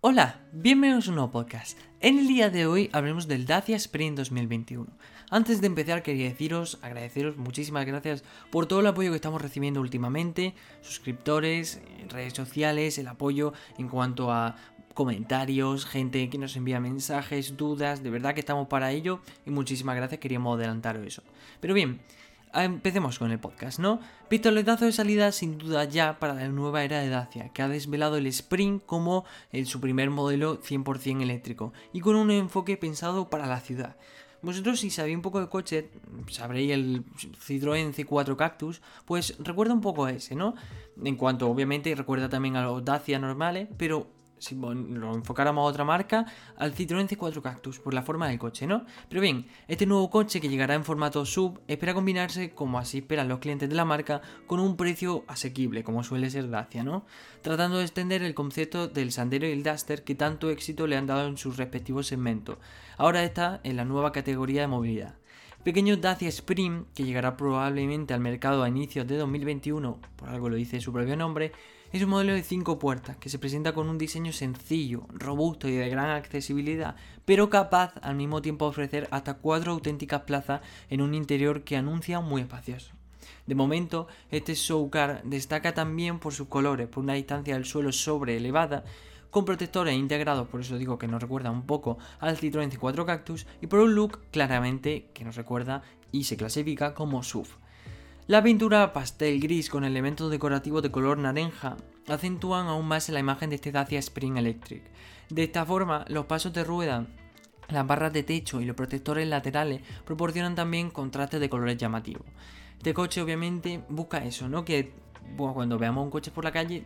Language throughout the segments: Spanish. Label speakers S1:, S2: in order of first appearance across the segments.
S1: Hola, bienvenidos a un nuevo podcast. En el día de hoy hablaremos del Dacia Spring 2021. Antes de empezar quería deciros, agradeceros muchísimas gracias por todo el apoyo que estamos recibiendo últimamente, suscriptores, redes sociales, el apoyo en cuanto a comentarios, gente que nos envía mensajes, dudas, de verdad que estamos para ello y muchísimas gracias, queríamos adelantaros eso. Pero bien, empecemos con el podcast, ¿no? Pistoletazo de salida sin duda ya para la nueva era de Dacia, que ha desvelado el Spring como su primer modelo 100% eléctrico y con un enfoque pensado para la ciudad. Vosotros si sabéis un poco de coche, sabréis el Citroën C4 Cactus, pues recuerda un poco a ese, ¿no? En cuanto obviamente recuerda también a los Dacia normales, pero si lo enfocáramos a otra marca, al Citroën C4 Cactus, por la forma del coche, ¿no? Pero bien, este nuevo coche que llegará en formato sub espera combinarse, como así esperan los clientes de la marca, con un precio asequible, como suele ser Dacia, ¿no? Tratando de extender el concepto del Sandero y el Duster que tanto éxito le han dado en sus respectivos segmentos. Ahora está en la nueva categoría de movilidad. Pequeño Dacia Spring, que llegará probablemente al mercado a inicios de 2021, por algo lo dice su propio nombre, es un modelo de 5 puertas que se presenta con un diseño sencillo, robusto y de gran accesibilidad, pero capaz al mismo tiempo de ofrecer hasta 4 auténticas plazas en un interior que anuncia muy espacioso. De momento, este showcar destaca también por sus colores, por una distancia del suelo sobre elevada, con protectores integrados, por eso digo que nos recuerda un poco al Citroën C4 Cactus, y por un look claramente que nos recuerda y se clasifica como SUV. La pintura pastel gris con elementos decorativos de color naranja acentúan aún más la imagen de este Dacia Spring Electric. De esta forma, los pasos de rueda, las barras de techo y los protectores laterales proporcionan también contrastes de colores llamativos. Este coche obviamente busca eso, ¿no? Que cuando veamos un coche por la calle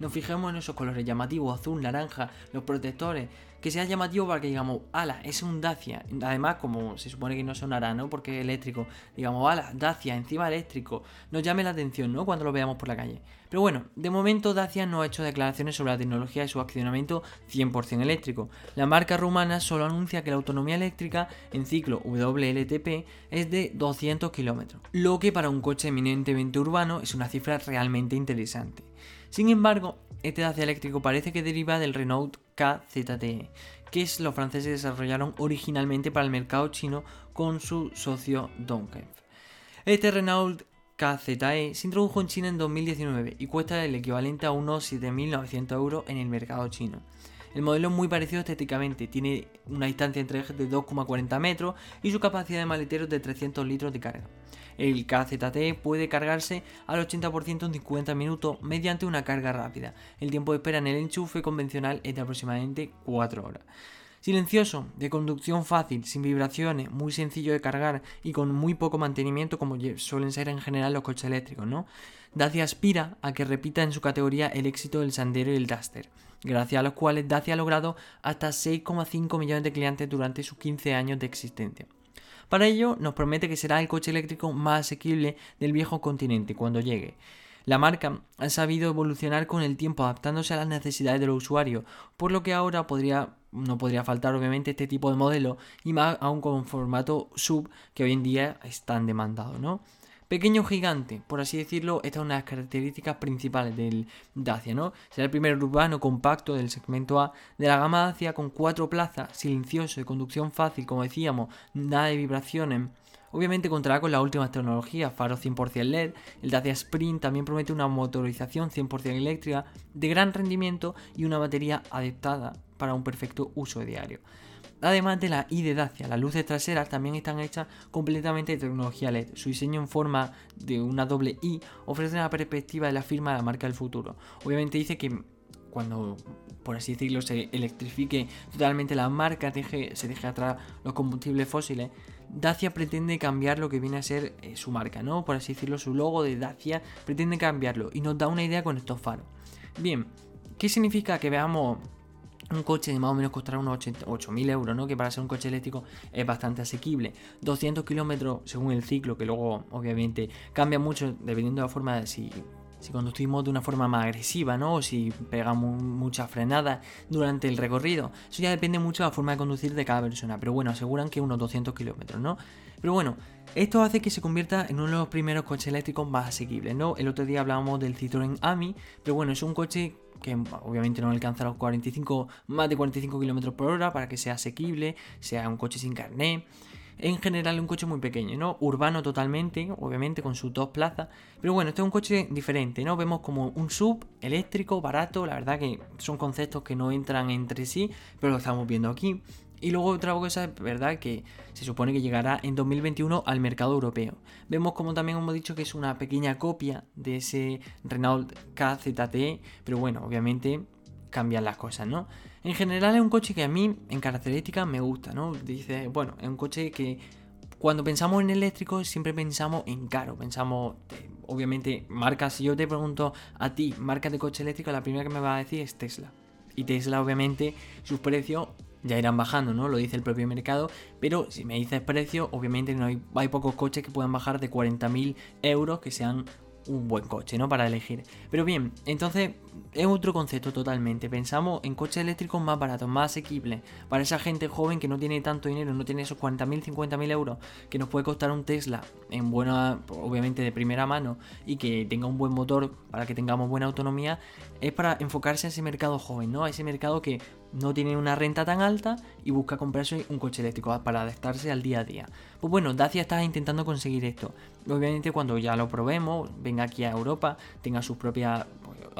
S1: nos fijemos en esos colores llamativos, azul, naranja, los protectores, que sea llamativo para que digamos, ala, es un Dacia. Además, como se supone que no sonará, ¿no? Porque es eléctrico, digamos, ala, Dacia, encima eléctrico, nos llame la atención, ¿no? Cuando lo veamos por la calle. Pero bueno, de momento Dacia no ha hecho declaraciones sobre la tecnología de su accionamiento 100% eléctrico. La marca rumana solo anuncia que la autonomía eléctrica en ciclo WLTP es de 200 km, lo que para un coche eminentemente urbano es una cifra realmente interesante. Sin embargo, este Dacia eléctrico parece que deriva del Renault KZTE, que es los franceses desarrollaron originalmente para el mercado chino con su socio Dongfeng. Este Renault KZE se introdujo en China en 2019 y cuesta el equivalente a unos 7.900 euros en el mercado chino. El modelo es muy parecido estéticamente, tiene una distancia entre ejes de 2,40 metros y su capacidad de maletero de 300 litros de carga. El KZT puede cargarse al 80% en 50 minutos mediante una carga rápida. El tiempo de espera en el enchufe convencional es de aproximadamente 4 horas. Silencioso, de conducción fácil, sin vibraciones, muy sencillo de cargar y con muy poco mantenimiento como suelen ser en general los coches eléctricos, ¿no? Dacia aspira a que repita en su categoría el éxito del Sandero y el Duster, gracias a los cuales Dacia ha logrado hasta 6,5 millones de clientes durante sus 15 años de existencia. Para ello, nos promete que será el coche eléctrico más asequible del viejo continente cuando llegue. La marca ha sabido evolucionar con el tiempo adaptándose a las necesidades de los usuarios, por lo que ahora podría, no podría faltar obviamente este tipo de modelo y más aún con formato sub que hoy en día están demandados, ¿no? Pequeño gigante, por así decirlo, esta es una de las características principales del Dacia, ¿no? Será el primer urbano compacto del segmento A de la gama Dacia con cuatro plazas, silencioso, de conducción fácil, como decíamos, nada de vibraciones. Obviamente contará con las últimas tecnologías, faro 100% LED, el Dacia Sprint también promete una motorización 100% eléctrica de gran rendimiento y una batería adaptada para un perfecto uso diario. Además de la I de Dacia, las luces traseras también están hechas completamente de tecnología LED. Su diseño en forma de una doble I ofrece una perspectiva de la firma de la marca del futuro. Obviamente dice que cuando, por así decirlo, se electrifique totalmente la marca, se deje atrás los combustibles fósiles, Dacia pretende cambiar lo que viene a ser eh, su marca, ¿no? Por así decirlo, su logo de Dacia pretende cambiarlo y nos da una idea con estos faros. Bien, ¿qué significa que veamos un coche de más o menos costará unos 8.000 euros, ¿no? Que para ser un coche eléctrico es bastante asequible. 200 kilómetros según el ciclo, que luego obviamente cambia mucho dependiendo de la forma de si si conducimos de una forma más agresiva, ¿no? O si pegamos mucha frenada durante el recorrido. Eso ya depende mucho de la forma de conducir de cada persona, pero bueno, aseguran que unos 200 kilómetros, ¿no? Pero bueno, esto hace que se convierta en uno de los primeros coches eléctricos más asequibles, ¿no? El otro día hablábamos del Citroën AMI, pero bueno, es un coche que obviamente no alcanza los 45, más de 45 km por hora para que sea asequible, sea un coche sin carné. En general un coche muy pequeño, ¿no? Urbano totalmente, obviamente con sus dos plazas. Pero bueno, este es un coche diferente, ¿no? Vemos como un sub eléctrico, barato, la verdad que son conceptos que no entran entre sí, pero lo estamos viendo aquí. Y luego otra cosa verdad que se supone que llegará en 2021 al mercado europeo. Vemos como también hemos dicho que es una pequeña copia de ese Renault KZTE, pero bueno, obviamente cambian las cosas, ¿no? En general es un coche que a mí en características me gusta, ¿no? Dice, bueno, es un coche que cuando pensamos en eléctrico siempre pensamos en caro, pensamos, obviamente, marcas, si yo te pregunto a ti, marcas de coche eléctrico, la primera que me va a decir es Tesla. Y Tesla, obviamente, sus precios ya irán bajando, ¿no? Lo dice el propio mercado, pero si me dices precio, obviamente no hay, hay pocos coches que puedan bajar de 40.000 euros que sean un buen coche, ¿no? Para elegir. Pero bien, entonces es otro concepto totalmente. Pensamos en coches eléctricos más baratos, más asequibles. Para esa gente joven que no tiene tanto dinero, no tiene esos 40.000, 50.000 euros que nos puede costar un Tesla en buena, obviamente de primera mano y que tenga un buen motor para que tengamos buena autonomía. Es para enfocarse a ese mercado joven, ¿no? A ese mercado que no tiene una renta tan alta y busca comprarse un coche eléctrico para adaptarse al día a día. Pues bueno, Dacia está intentando conseguir esto. Obviamente cuando ya lo probemos, venga aquí a Europa, tenga sus propias...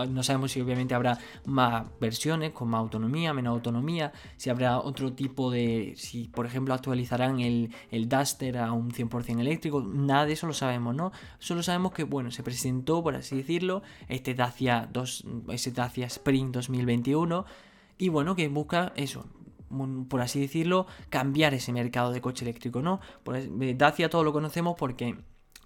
S1: No sabemos si obviamente habrá más versiones con más autonomía, menos autonomía, si habrá otro tipo de... si por ejemplo actualizarán el, el Duster a un 100% eléctrico, nada de eso lo sabemos, ¿no? Solo sabemos que, bueno, se presentó, por así decirlo, este Dacia, 2, este Dacia Spring 2021 y bueno, que busca eso, por así decirlo, cambiar ese mercado de coche eléctrico, ¿no? Dacia todo lo conocemos porque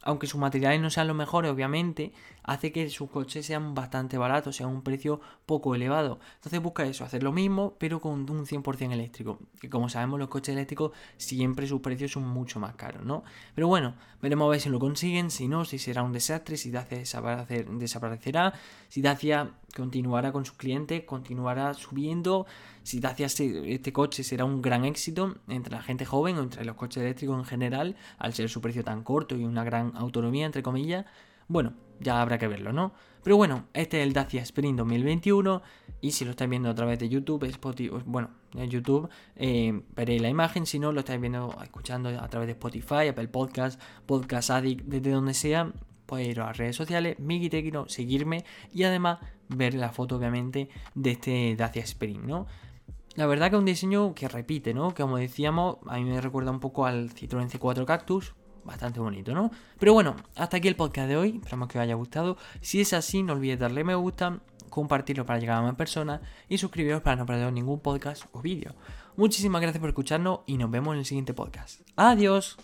S1: aunque sus materiales no sean los mejores, obviamente, hace que sus coches sean bastante baratos, sean un precio poco elevado. Entonces busca eso, hacer lo mismo, pero con un 100% eléctrico. Que como sabemos, los coches eléctricos siempre sus precios son mucho más caros, ¿no? Pero bueno, veremos a ver si lo consiguen, si no, si será un desastre, si Dacia desaparecerá, si Dacia continuará con sus clientes, continuará subiendo si Dacia este coche será un gran éxito entre la gente joven o entre los coches eléctricos en general, al ser su precio tan corto y una gran autonomía, entre comillas, bueno, ya habrá que verlo, ¿no? Pero bueno, este es el Dacia Sprint 2021 y si lo estáis viendo a través de YouTube, Spotify, bueno, en YouTube eh, veréis la imagen, si no lo estáis viendo, escuchando a través de Spotify, Apple Podcast, Podcast Addict, desde donde sea, podéis ir a las redes sociales, Miki Tecno, seguirme y además ver la foto obviamente de este Dacia Sprint, ¿no? La verdad que es un diseño que repite, ¿no? Como decíamos, a mí me recuerda un poco al Citroën C4 Cactus. Bastante bonito, ¿no? Pero bueno, hasta aquí el podcast de hoy. Esperamos que os haya gustado. Si es así, no olvidéis darle me gusta, compartirlo para llegar a más personas y suscribiros para no perder ningún podcast o vídeo. Muchísimas gracias por escucharnos y nos vemos en el siguiente podcast. Adiós.